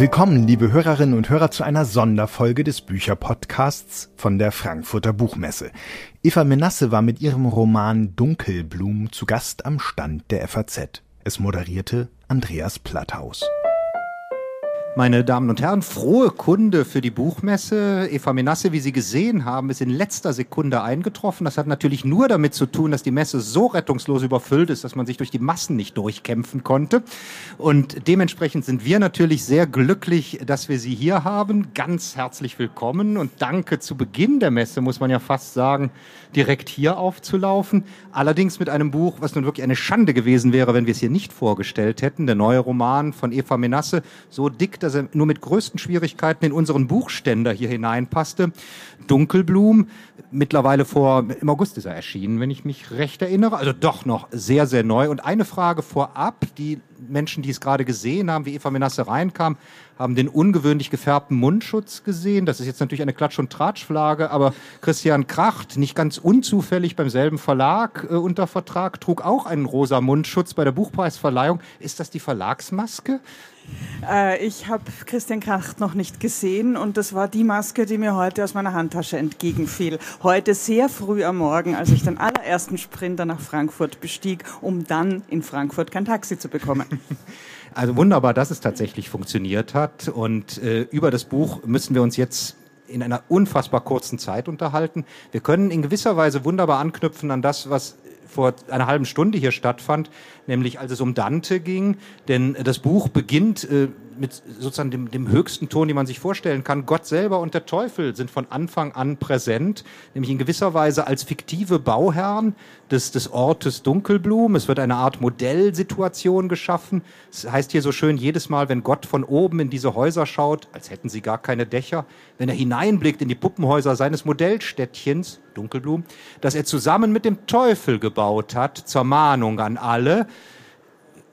Willkommen, liebe Hörerinnen und Hörer, zu einer Sonderfolge des Bücherpodcasts von der Frankfurter Buchmesse. Eva Menasse war mit ihrem Roman Dunkelblum zu Gast am Stand der FAZ. Es moderierte Andreas Platthaus. Meine Damen und Herren, frohe Kunde für die Buchmesse. Eva Menasse, wie Sie gesehen haben, ist in letzter Sekunde eingetroffen. Das hat natürlich nur damit zu tun, dass die Messe so rettungslos überfüllt ist, dass man sich durch die Massen nicht durchkämpfen konnte. Und dementsprechend sind wir natürlich sehr glücklich, dass wir Sie hier haben. Ganz herzlich willkommen und danke zu Beginn der Messe, muss man ja fast sagen, direkt hier aufzulaufen. Allerdings mit einem Buch, was nun wirklich eine Schande gewesen wäre, wenn wir es hier nicht vorgestellt hätten. Der neue Roman von Eva Menasse, so dick, dass er nur mit größten Schwierigkeiten in unseren Buchständer hier hineinpasste. Dunkelblum, mittlerweile vor, im August ist er erschienen, wenn ich mich recht erinnere. Also doch noch sehr, sehr neu. Und eine Frage vorab, die Menschen, die es gerade gesehen haben, wie Eva Menasse reinkam, haben den ungewöhnlich gefärbten Mundschutz gesehen. Das ist jetzt natürlich eine Klatsch- und Tratschflage, aber Christian Kracht, nicht ganz unzufällig beim selben Verlag äh, unter Vertrag, trug auch einen rosa Mundschutz bei der Buchpreisverleihung. Ist das die Verlagsmaske? Äh, ich habe Christian Kracht noch nicht gesehen und das war die Maske, die mir heute aus meiner Handtasche entgegenfiel. Heute sehr früh am Morgen, als ich den allerersten Sprinter nach Frankfurt bestieg, um dann in Frankfurt kein Taxi zu bekommen. Also wunderbar, dass es tatsächlich funktioniert hat. Und äh, über das Buch müssen wir uns jetzt in einer unfassbar kurzen Zeit unterhalten. Wir können in gewisser Weise wunderbar anknüpfen an das, was vor einer halben Stunde hier stattfand, nämlich als es um Dante ging. Denn das Buch beginnt äh, mit sozusagen dem, dem höchsten Ton, den man sich vorstellen kann. Gott selber und der Teufel sind von Anfang an präsent, nämlich in gewisser Weise als fiktive Bauherren des, des Ortes Dunkelblum. Es wird eine Art Modellsituation geschaffen. Es heißt hier so schön, jedes Mal, wenn Gott von oben in diese Häuser schaut, als hätten sie gar keine Dächer, wenn er hineinblickt in die Puppenhäuser seines Modellstädtchens, Dunkelblum, das er zusammen mit dem Teufel gebaut hat, zur Mahnung an alle,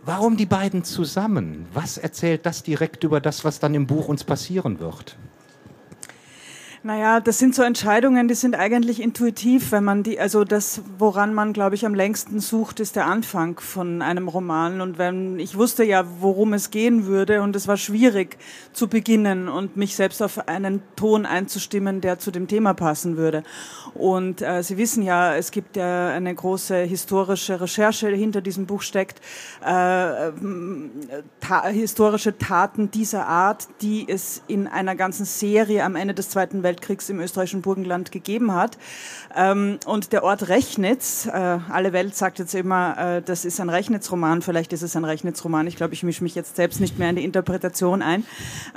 Warum die beiden zusammen? Was erzählt das direkt über das, was dann im Buch uns passieren wird? Naja, das sind so Entscheidungen, die sind eigentlich intuitiv, wenn man die, also das, woran man, glaube ich, am längsten sucht, ist der Anfang von einem Roman. Und wenn, ich wusste ja, worum es gehen würde und es war schwierig zu beginnen und mich selbst auf einen Ton einzustimmen, der zu dem Thema passen würde. Und äh, Sie wissen ja, es gibt ja eine große historische Recherche hinter diesem Buch steckt, äh, ta historische Taten dieser Art, die es in einer ganzen Serie am Ende des Zweiten Weltkriegs Weltkriegs im österreichischen Burgenland gegeben hat. Ähm, und der Ort Rechnitz, äh, alle Welt sagt jetzt immer, äh, das ist ein Rechnitz-Roman, vielleicht ist es ein Rechnitz-Roman, ich glaube, ich mische mich jetzt selbst nicht mehr in die Interpretation ein.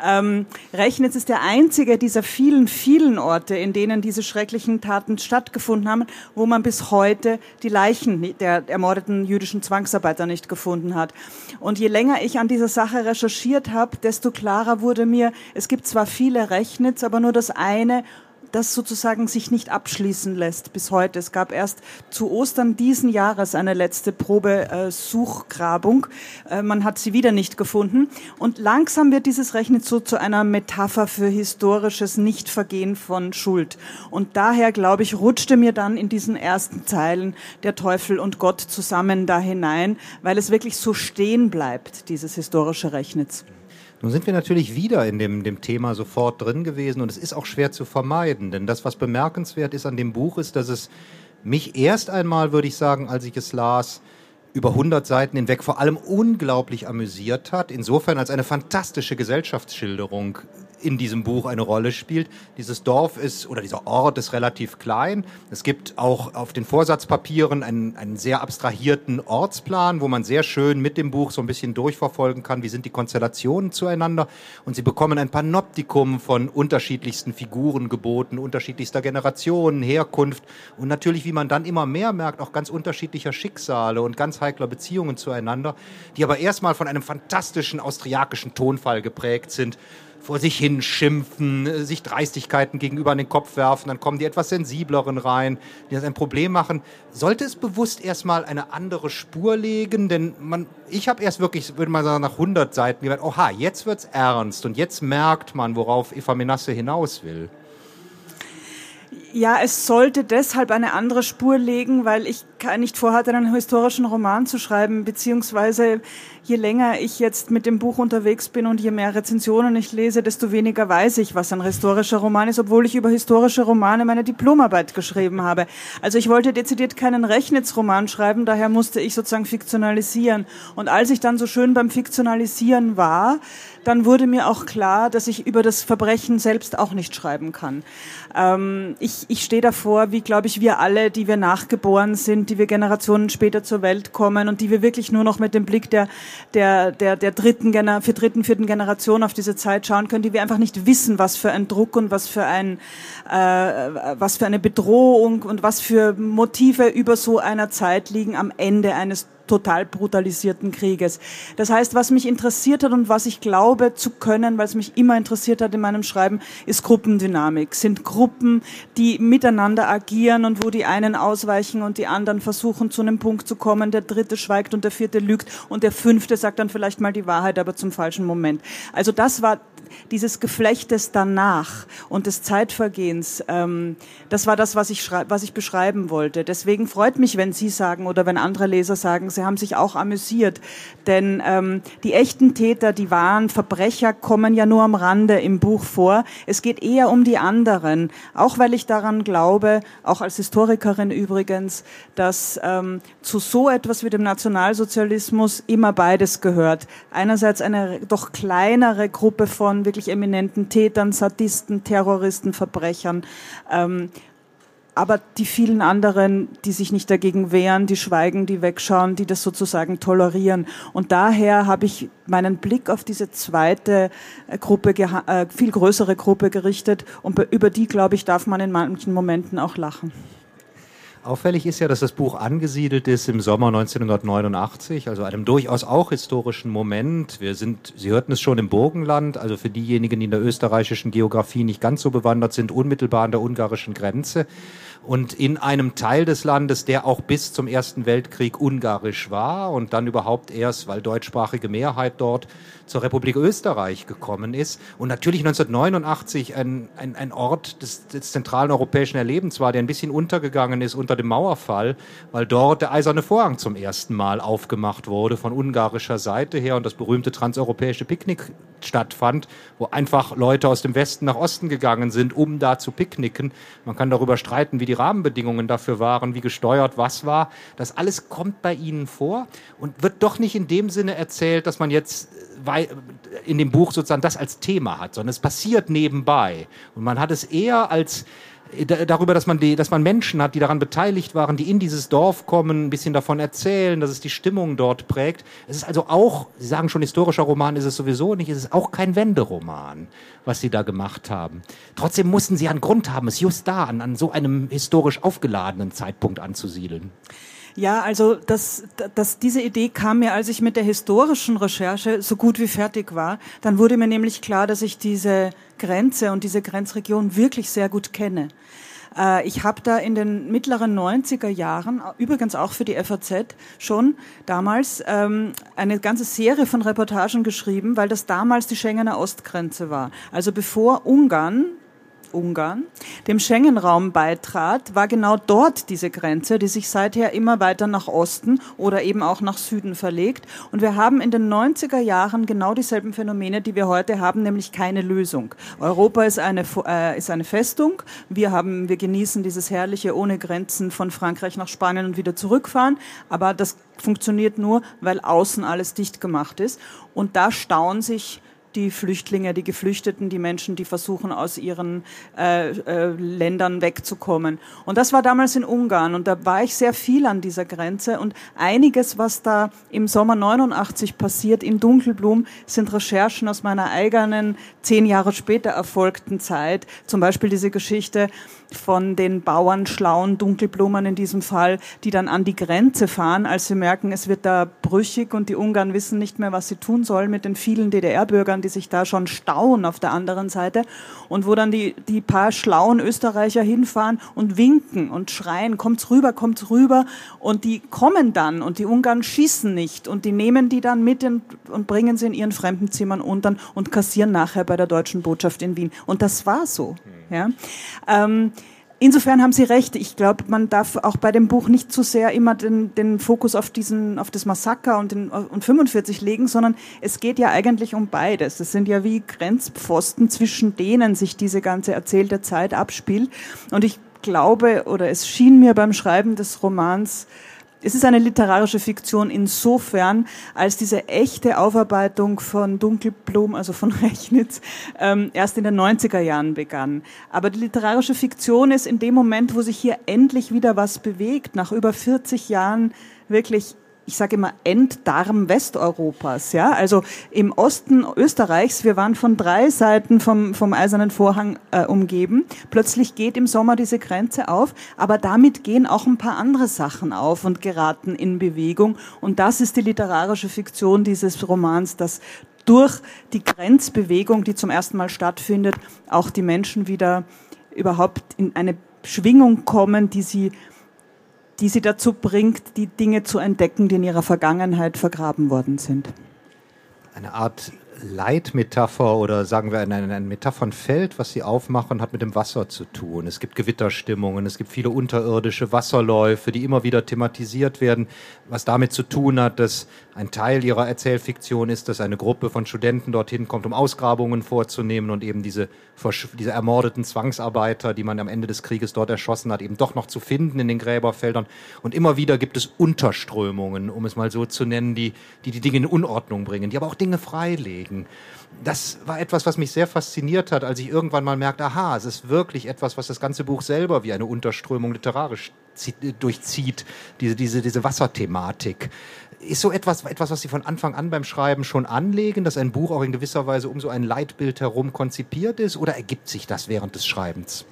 Ähm, Rechnitz ist der einzige dieser vielen, vielen Orte, in denen diese schrecklichen Taten stattgefunden haben, wo man bis heute die Leichen der ermordeten jüdischen Zwangsarbeiter nicht gefunden hat. Und je länger ich an dieser Sache recherchiert habe, desto klarer wurde mir, es gibt zwar viele Rechnitz, aber nur das eine eine, das sozusagen sich nicht abschließen lässt bis heute. Es gab erst zu Ostern diesen Jahres eine letzte Probesuchgrabung. Äh, äh, man hat sie wieder nicht gefunden. Und langsam wird dieses Rechnen so zu einer Metapher für historisches Nichtvergehen von Schuld. Und daher, glaube ich, rutschte mir dann in diesen ersten Zeilen der Teufel und Gott zusammen da hinein, weil es wirklich so stehen bleibt, dieses historische Rechnitz. Nun sind wir natürlich wieder in dem, dem Thema sofort drin gewesen und es ist auch schwer zu vermeiden, denn das, was bemerkenswert ist an dem Buch, ist, dass es mich erst einmal, würde ich sagen, als ich es las, über 100 Seiten hinweg vor allem unglaublich amüsiert hat, insofern als eine fantastische Gesellschaftsschilderung in diesem Buch eine Rolle spielt. Dieses Dorf ist oder dieser Ort ist relativ klein. Es gibt auch auf den Vorsatzpapieren einen, einen sehr abstrahierten Ortsplan, wo man sehr schön mit dem Buch so ein bisschen durchverfolgen kann, wie sind die Konstellationen zueinander. Und sie bekommen ein Panoptikum von unterschiedlichsten Figuren geboten, unterschiedlichster Generationen, Herkunft und natürlich, wie man dann immer mehr merkt, auch ganz unterschiedlicher Schicksale und ganz heikler Beziehungen zueinander, die aber erstmal von einem fantastischen austriakischen Tonfall geprägt sind vor sich hin schimpfen, sich Dreistigkeiten gegenüber an den Kopf werfen, dann kommen die etwas sensibleren rein, die das ein Problem machen. Sollte es bewusst erstmal eine andere Spur legen? Denn man, ich habe erst wirklich, würde man sagen, nach 100 Seiten gemerkt, oha, jetzt wird's ernst und jetzt merkt man, worauf Eva Menasse hinaus will. Ja, es sollte deshalb eine andere Spur legen, weil ich nicht vorhatte, einen historischen Roman zu schreiben, beziehungsweise je länger ich jetzt mit dem Buch unterwegs bin und je mehr Rezensionen ich lese, desto weniger weiß ich, was ein historischer Roman ist, obwohl ich über historische Romane meine Diplomarbeit geschrieben habe. Also ich wollte dezidiert keinen Rechnitsroman schreiben, daher musste ich sozusagen fiktionalisieren. Und als ich dann so schön beim Fiktionalisieren war, dann wurde mir auch klar, dass ich über das Verbrechen selbst auch nicht schreiben kann. Ähm, ich ich stehe davor, wie glaube ich wir alle, die wir nachgeboren sind, die wir Generationen später zur Welt kommen und die wir wirklich nur noch mit dem Blick der der der, der dritten für dritten vierten Generation auf diese Zeit schauen können, die wir einfach nicht wissen, was für ein Druck und was für ein äh, was für eine Bedrohung und was für Motive über so einer Zeit liegen am Ende eines total brutalisierten Krieges. Das heißt, was mich interessiert hat und was ich glaube zu können, weil es mich immer interessiert hat in meinem Schreiben, ist Gruppendynamik. Sind Gruppen, die miteinander agieren und wo die einen ausweichen und die anderen versuchen zu einem Punkt zu kommen, der dritte schweigt und der vierte lügt und der fünfte sagt dann vielleicht mal die Wahrheit, aber zum falschen Moment. Also das war dieses Geflechtes danach und des Zeitvergehens, ähm, das war das, was ich, was ich beschreiben wollte. Deswegen freut mich, wenn Sie sagen oder wenn andere Leser sagen, sie haben sich auch amüsiert. Denn ähm, die echten Täter, die wahren Verbrecher kommen ja nur am Rande im Buch vor. Es geht eher um die anderen. Auch weil ich daran glaube, auch als Historikerin übrigens, dass ähm, zu so etwas wie dem Nationalsozialismus immer beides gehört. Einerseits eine doch kleinere Gruppe von wirklich eminenten Tätern, Sadisten, Terroristen, Verbrechern. Ähm, aber die vielen anderen, die sich nicht dagegen wehren, die schweigen, die wegschauen, die das sozusagen tolerieren. Und daher habe ich meinen Blick auf diese zweite äh, Gruppe, äh, viel größere Gruppe gerichtet und über die, glaube ich, darf man in manchen Momenten auch lachen. Auffällig ist ja, dass das Buch angesiedelt ist im Sommer 1989, also einem durchaus auch historischen Moment. Wir sind, Sie hörten es schon im Burgenland, also für diejenigen, die in der österreichischen Geografie nicht ganz so bewandert sind, unmittelbar an der ungarischen Grenze und in einem Teil des Landes, der auch bis zum Ersten Weltkrieg ungarisch war und dann überhaupt erst, weil deutschsprachige Mehrheit dort zur Republik Österreich gekommen ist. Und natürlich 1989 ein, ein, ein Ort des, des zentralen europäischen Erlebens war, der ein bisschen untergegangen ist unter dem Mauerfall, weil dort der eiserne Vorhang zum ersten Mal aufgemacht wurde von ungarischer Seite her und das berühmte transeuropäische Picknick stattfand, wo einfach Leute aus dem Westen nach Osten gegangen sind, um da zu picknicken. Man kann darüber streiten, wie die Rahmenbedingungen dafür waren, wie gesteuert was war. Das alles kommt bei Ihnen vor und wird doch nicht in dem Sinne erzählt, dass man jetzt in dem Buch sozusagen das als Thema hat, sondern es passiert nebenbei. Und man hat es eher als äh, darüber, dass man, die, dass man Menschen hat, die daran beteiligt waren, die in dieses Dorf kommen, ein bisschen davon erzählen, dass es die Stimmung dort prägt. Es ist also auch, Sie sagen schon, historischer Roman ist es sowieso nicht, es ist auch kein Wenderoman, was Sie da gemacht haben. Trotzdem mussten Sie einen Grund haben, es just da an, an so einem historisch aufgeladenen Zeitpunkt anzusiedeln. Ja, also das, das, diese Idee kam mir, als ich mit der historischen Recherche so gut wie fertig war. Dann wurde mir nämlich klar, dass ich diese Grenze und diese Grenzregion wirklich sehr gut kenne. Äh, ich habe da in den mittleren 90er Jahren, übrigens auch für die FAZ, schon damals ähm, eine ganze Serie von Reportagen geschrieben, weil das damals die Schengener Ostgrenze war. Also bevor Ungarn Ungarn, dem Schengen-Raum beitrat, war genau dort diese Grenze, die sich seither immer weiter nach Osten oder eben auch nach Süden verlegt. Und wir haben in den 90er Jahren genau dieselben Phänomene, die wir heute haben, nämlich keine Lösung. Europa ist eine, äh, ist eine Festung. Wir haben, wir genießen dieses herrliche ohne Grenzen von Frankreich nach Spanien und wieder zurückfahren. Aber das funktioniert nur, weil außen alles dicht gemacht ist. Und da stauen sich die Flüchtlinge, die Geflüchteten, die Menschen, die versuchen, aus ihren äh, äh, Ländern wegzukommen. Und das war damals in Ungarn und da war ich sehr viel an dieser Grenze und einiges, was da im Sommer 89 passiert in Dunkelblum, sind Recherchen aus meiner eigenen zehn Jahre später erfolgten Zeit. Zum Beispiel diese Geschichte von den Bauern, schlauen Dunkelblumen in diesem Fall, die dann an die Grenze fahren, als sie merken, es wird da brüchig und die Ungarn wissen nicht mehr, was sie tun sollen mit den vielen DDR-Bürgern, die sich da schon stauen auf der anderen Seite und wo dann die, die paar schlauen Österreicher hinfahren und winken und schreien, kommt's rüber, kommt's rüber und die kommen dann und die Ungarn schießen nicht und die nehmen die dann mit in, und bringen sie in ihren Fremdenzimmern unter und kassieren nachher bei der deutschen Botschaft in Wien. Und das war so. Ja. Ähm, insofern haben Sie recht. Ich glaube, man darf auch bei dem Buch nicht zu sehr immer den, den Fokus auf diesen, auf das Massaker und, den, und 45 legen, sondern es geht ja eigentlich um beides. Es sind ja wie Grenzpfosten, zwischen denen sich diese ganze erzählte Zeit abspielt. Und ich glaube, oder es schien mir beim Schreiben des Romans, es ist eine literarische Fiktion insofern, als diese echte Aufarbeitung von Dunkelblum, also von Rechnitz, ähm, erst in den 90er Jahren begann. Aber die literarische Fiktion ist in dem Moment, wo sich hier endlich wieder was bewegt, nach über 40 Jahren wirklich ich sage immer Enddarm Westeuropas. Ja, also im Osten Österreichs, wir waren von drei Seiten vom, vom Eisernen Vorhang äh, umgeben. Plötzlich geht im Sommer diese Grenze auf, aber damit gehen auch ein paar andere Sachen auf und geraten in Bewegung. Und das ist die literarische Fiktion dieses Romans, dass durch die Grenzbewegung, die zum ersten Mal stattfindet, auch die Menschen wieder überhaupt in eine Schwingung kommen, die sie die sie dazu bringt, die Dinge zu entdecken, die in ihrer Vergangenheit vergraben worden sind. Eine Art Leitmetapher oder sagen wir ein, ein Metaphernfeld, was sie aufmachen, hat mit dem Wasser zu tun. Es gibt Gewitterstimmungen, es gibt viele unterirdische Wasserläufe, die immer wieder thematisiert werden, was damit zu tun hat, dass ein Teil ihrer Erzählfiktion ist, dass eine Gruppe von Studenten dorthin kommt, um Ausgrabungen vorzunehmen und eben diese, diese ermordeten Zwangsarbeiter, die man am Ende des Krieges dort erschossen hat, eben doch noch zu finden in den Gräberfeldern. Und immer wieder gibt es Unterströmungen, um es mal so zu nennen, die die, die Dinge in Unordnung bringen, die aber auch Dinge freilegen das war etwas, was mich sehr fasziniert hat, als ich irgendwann mal merkte, aha, es ist wirklich etwas, was das ganze Buch selber wie eine Unterströmung literarisch durchzieht, diese, diese, diese Wasserthematik. Ist so etwas, etwas, was Sie von Anfang an beim Schreiben schon anlegen, dass ein Buch auch in gewisser Weise um so ein Leitbild herum konzipiert ist, oder ergibt sich das während des Schreibens?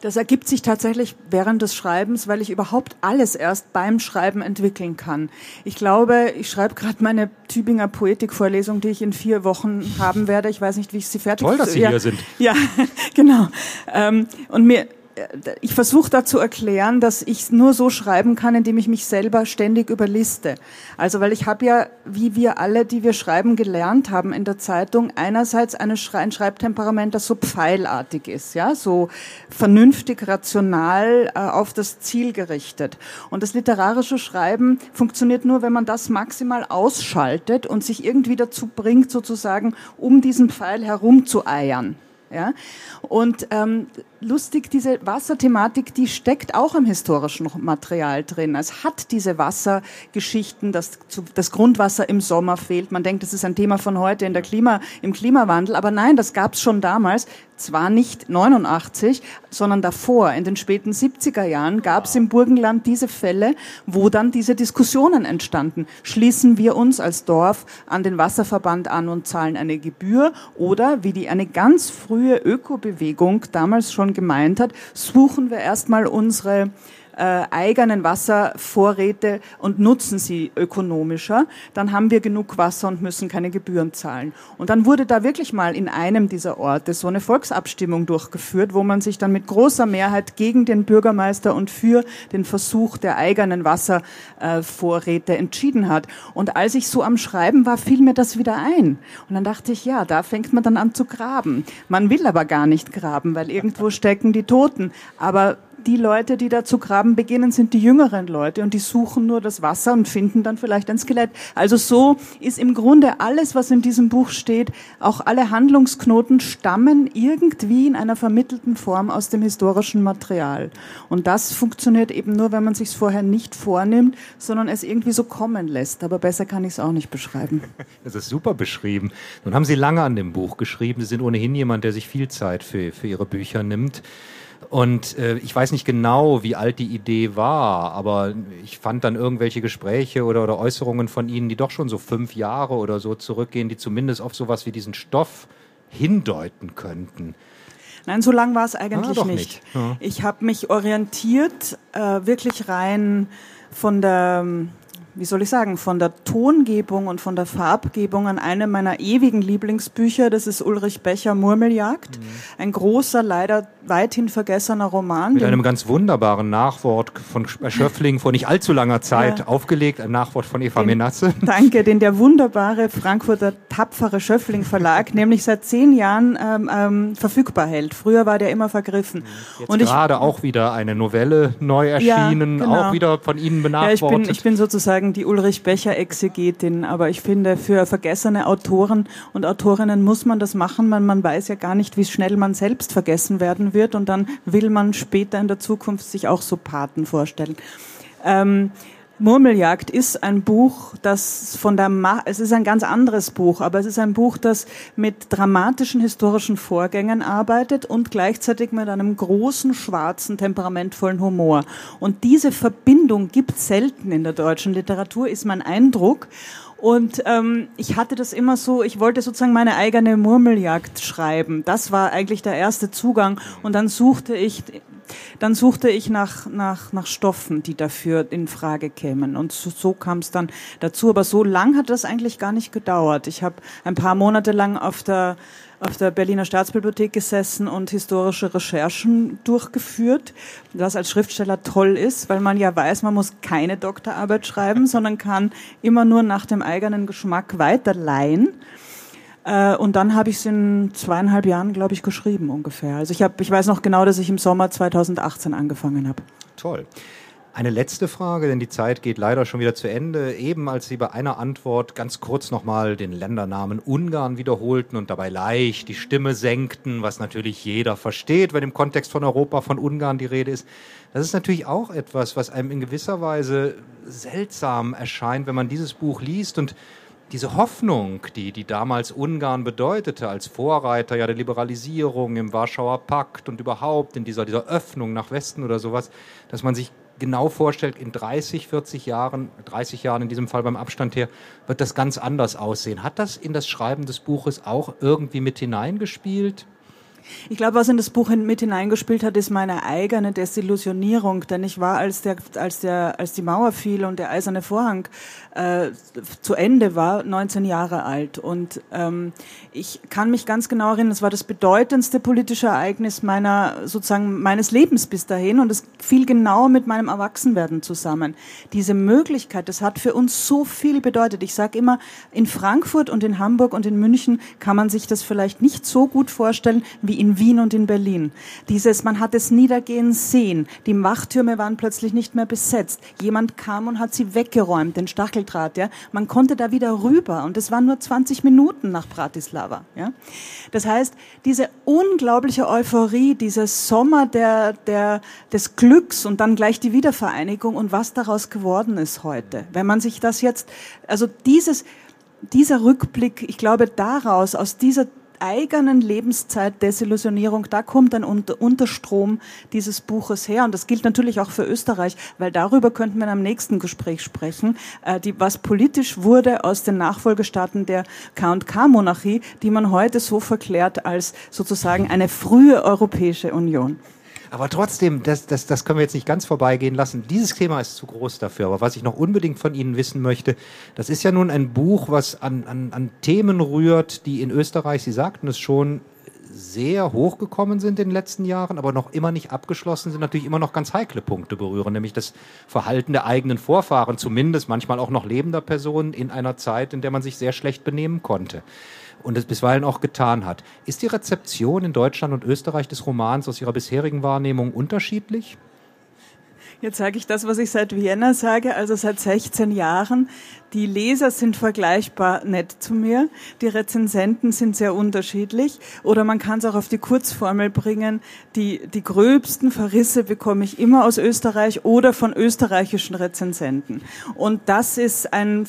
Das ergibt sich tatsächlich während des Schreibens, weil ich überhaupt alles erst beim Schreiben entwickeln kann. Ich glaube, ich schreibe gerade meine Tübinger Poetikvorlesung, die ich in vier Wochen haben werde. Ich weiß nicht, wie ich sie fertig Toll, dass Sie ja, hier sind. Ja, genau. Ähm, und mir ich versuche da zu erklären, dass ich nur so schreiben kann, indem ich mich selber ständig überliste. Also weil ich habe ja, wie wir alle, die wir schreiben, gelernt haben in der Zeitung, einerseits eine Schrei ein Schreibtemperament, das so pfeilartig ist, ja, so vernünftig, rational äh, auf das Ziel gerichtet. Und das literarische Schreiben funktioniert nur, wenn man das maximal ausschaltet und sich irgendwie dazu bringt, sozusagen um diesen Pfeil herumzueiern. Ja? Und ähm, lustig, diese Wasserthematik, die steckt auch im historischen Material drin. Es hat diese Wassergeschichten, dass das Grundwasser im Sommer fehlt. Man denkt, das ist ein Thema von heute in der Klima, im Klimawandel, aber nein, das gab es schon damals. Zwar nicht 89, sondern davor, in den späten 70er Jahren, gab es im Burgenland diese Fälle, wo dann diese Diskussionen entstanden. Schließen wir uns als Dorf an den Wasserverband an und zahlen eine Gebühr oder, wie die eine ganz frühe Ökobewegung damals schon gemeint hat, suchen wir erstmal unsere äh, eigenen Wasservorräte und nutzen sie ökonomischer, dann haben wir genug Wasser und müssen keine Gebühren zahlen. Und dann wurde da wirklich mal in einem dieser Orte so eine Volksabstimmung durchgeführt, wo man sich dann mit großer Mehrheit gegen den Bürgermeister und für den Versuch der eigenen Wasservorräte entschieden hat. Und als ich so am Schreiben war, fiel mir das wieder ein. Und dann dachte ich, ja, da fängt man dann an zu graben. Man will aber gar nicht graben, weil irgendwo stecken die Toten. Aber die Leute, die da zu graben beginnen, sind die jüngeren Leute und die suchen nur das Wasser und finden dann vielleicht ein Skelett. Also so ist im Grunde alles, was in diesem Buch steht, auch alle Handlungsknoten stammen irgendwie in einer vermittelten Form aus dem historischen Material. Und das funktioniert eben nur, wenn man sich vorher nicht vornimmt, sondern es irgendwie so kommen lässt. Aber besser kann ich es auch nicht beschreiben. Das ist super beschrieben. Nun haben Sie lange an dem Buch geschrieben. Sie sind ohnehin jemand, der sich viel Zeit für, für Ihre Bücher nimmt. Und äh, ich weiß nicht genau, wie alt die Idee war, aber ich fand dann irgendwelche Gespräche oder, oder Äußerungen von Ihnen, die doch schon so fünf Jahre oder so zurückgehen, die zumindest auf sowas wie diesen Stoff hindeuten könnten. Nein, so lang war es eigentlich ah, nicht. nicht. Ja. Ich habe mich orientiert, äh, wirklich rein von der wie soll ich sagen, von der Tongebung und von der Farbgebung an einem meiner ewigen Lieblingsbücher. Das ist Ulrich Becher Murmeljagd. Mhm. Ein großer, leider weithin vergessener Roman. Mit einem ganz wunderbaren Nachwort von Schöffling vor nicht allzu langer Zeit ja. aufgelegt, ein Nachwort von Eva den, Menasse. Danke, den der wunderbare Frankfurter tapfere Schöffling Verlag nämlich seit zehn Jahren ähm, ähm, verfügbar hält. Früher war der immer vergriffen. Jetzt und gerade ich, auch wieder eine Novelle neu erschienen, ja, genau. auch wieder von Ihnen benachbartet. Ja, ich, bin, ich bin sozusagen die Ulrich Becher Exegetin, aber ich finde, für vergessene Autoren und Autorinnen muss man das machen, weil man weiß ja gar nicht, wie schnell man selbst vergessen werden wird. Und dann will man später in der Zukunft sich auch so Paten vorstellen. Ähm, Murmeljagd ist ein Buch, das von der Ma es ist ein ganz anderes Buch, aber es ist ein Buch, das mit dramatischen historischen Vorgängen arbeitet und gleichzeitig mit einem großen, schwarzen, temperamentvollen Humor. Und diese Verbindung gibt selten in der deutschen Literatur, ist mein Eindruck. Und ähm, ich hatte das immer so, ich wollte sozusagen meine eigene Murmeljagd schreiben. Das war eigentlich der erste Zugang. Und dann suchte ich dann suchte ich nach, nach, nach Stoffen, die dafür in Frage kämen. Und so, so kam es dann dazu. Aber so lang hat das eigentlich gar nicht gedauert. Ich habe ein paar Monate lang auf der auf der Berliner Staatsbibliothek gesessen und historische Recherchen durchgeführt, was als Schriftsteller toll ist, weil man ja weiß, man muss keine Doktorarbeit schreiben, sondern kann immer nur nach dem eigenen Geschmack weiterleihen. Äh, und dann habe ich es in zweieinhalb Jahren, glaube ich, geschrieben ungefähr. Also ich, hab, ich weiß noch genau, dass ich im Sommer 2018 angefangen habe. Toll. Eine letzte Frage, denn die Zeit geht leider schon wieder zu Ende. Eben als Sie bei einer Antwort ganz kurz nochmal den Ländernamen Ungarn wiederholten und dabei leicht die Stimme senkten, was natürlich jeder versteht, wenn im Kontext von Europa von Ungarn die Rede ist. Das ist natürlich auch etwas, was einem in gewisser Weise seltsam erscheint, wenn man dieses Buch liest und diese Hoffnung, die, die damals Ungarn bedeutete, als Vorreiter ja der Liberalisierung im Warschauer Pakt und überhaupt in dieser, dieser Öffnung nach Westen oder sowas, dass man sich genau vorstellt, in 30, 40 Jahren, 30 Jahren in diesem Fall beim Abstand her, wird das ganz anders aussehen. Hat das in das Schreiben des Buches auch irgendwie mit hineingespielt? Ich glaube, was in das Buch mit hineingespielt hat, ist meine eigene Desillusionierung, denn ich war, als der, als der, als die Mauer fiel und der eiserne Vorhang äh, zu Ende war, 19 Jahre alt und ähm, ich kann mich ganz genau erinnern, es war das bedeutendste politische Ereignis meiner sozusagen meines Lebens bis dahin und es fiel genau mit meinem Erwachsenwerden zusammen. Diese Möglichkeit, das hat für uns so viel bedeutet. Ich sage immer, in Frankfurt und in Hamburg und in München kann man sich das vielleicht nicht so gut vorstellen wie in Wien und in Berlin. Dieses, man hat es niedergehen sehen. Die Wachtürme waren plötzlich nicht mehr besetzt. Jemand kam und hat sie weggeräumt, den Stacheldraht, ja. Man konnte da wieder rüber und es waren nur 20 Minuten nach Bratislava, ja. Das heißt, diese unglaubliche Euphorie, dieser Sommer der, der, des Glücks und dann gleich die Wiedervereinigung und was daraus geworden ist heute. Wenn man sich das jetzt, also dieses, dieser Rückblick, ich glaube, daraus, aus dieser eigenen Lebenszeit Desillusionierung, da kommt ein Unterstrom dieses Buches her. Und das gilt natürlich auch für Österreich, weil darüber könnten wir in einem nächsten Gespräch sprechen, äh, die, was politisch wurde aus den Nachfolgestaaten der K&K-Monarchie, die man heute so verklärt als sozusagen eine frühe Europäische Union. Aber trotzdem, das, das, das können wir jetzt nicht ganz vorbeigehen lassen. Dieses Thema ist zu groß dafür. Aber was ich noch unbedingt von Ihnen wissen möchte, das ist ja nun ein Buch, was an, an, an Themen rührt, die in Österreich, Sie sagten es schon, sehr hochgekommen sind in den letzten Jahren, aber noch immer nicht abgeschlossen sind, natürlich immer noch ganz heikle Punkte berühren, nämlich das Verhalten der eigenen Vorfahren, zumindest manchmal auch noch lebender Personen in einer Zeit, in der man sich sehr schlecht benehmen konnte und es bisweilen auch getan hat. Ist die Rezeption in Deutschland und Österreich des Romans aus Ihrer bisherigen Wahrnehmung unterschiedlich? Jetzt sage ich das, was ich seit Vienna sage, also seit 16 Jahren. Die Leser sind vergleichbar nett zu mir, die Rezensenten sind sehr unterschiedlich oder man kann es auch auf die Kurzformel bringen, die, die gröbsten Verrisse bekomme ich immer aus Österreich oder von österreichischen Rezensenten. Und das ist ein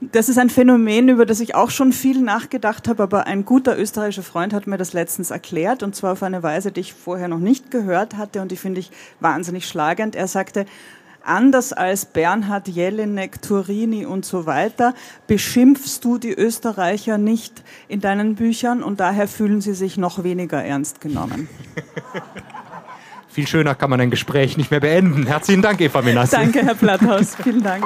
das ist ein Phänomen, über das ich auch schon viel nachgedacht habe, aber ein guter österreichischer Freund hat mir das letztens erklärt und zwar auf eine Weise, die ich vorher noch nicht gehört hatte und die finde ich wahnsinnig schlagend. Er sagte, anders als Bernhard Jelinek, Turini und so weiter, beschimpfst du die Österreicher nicht in deinen Büchern und daher fühlen sie sich noch weniger ernst genommen. Viel schöner kann man ein Gespräch nicht mehr beenden. Herzlichen Dank, Eva Menasse. Danke, Herr Platthaus. Vielen Dank.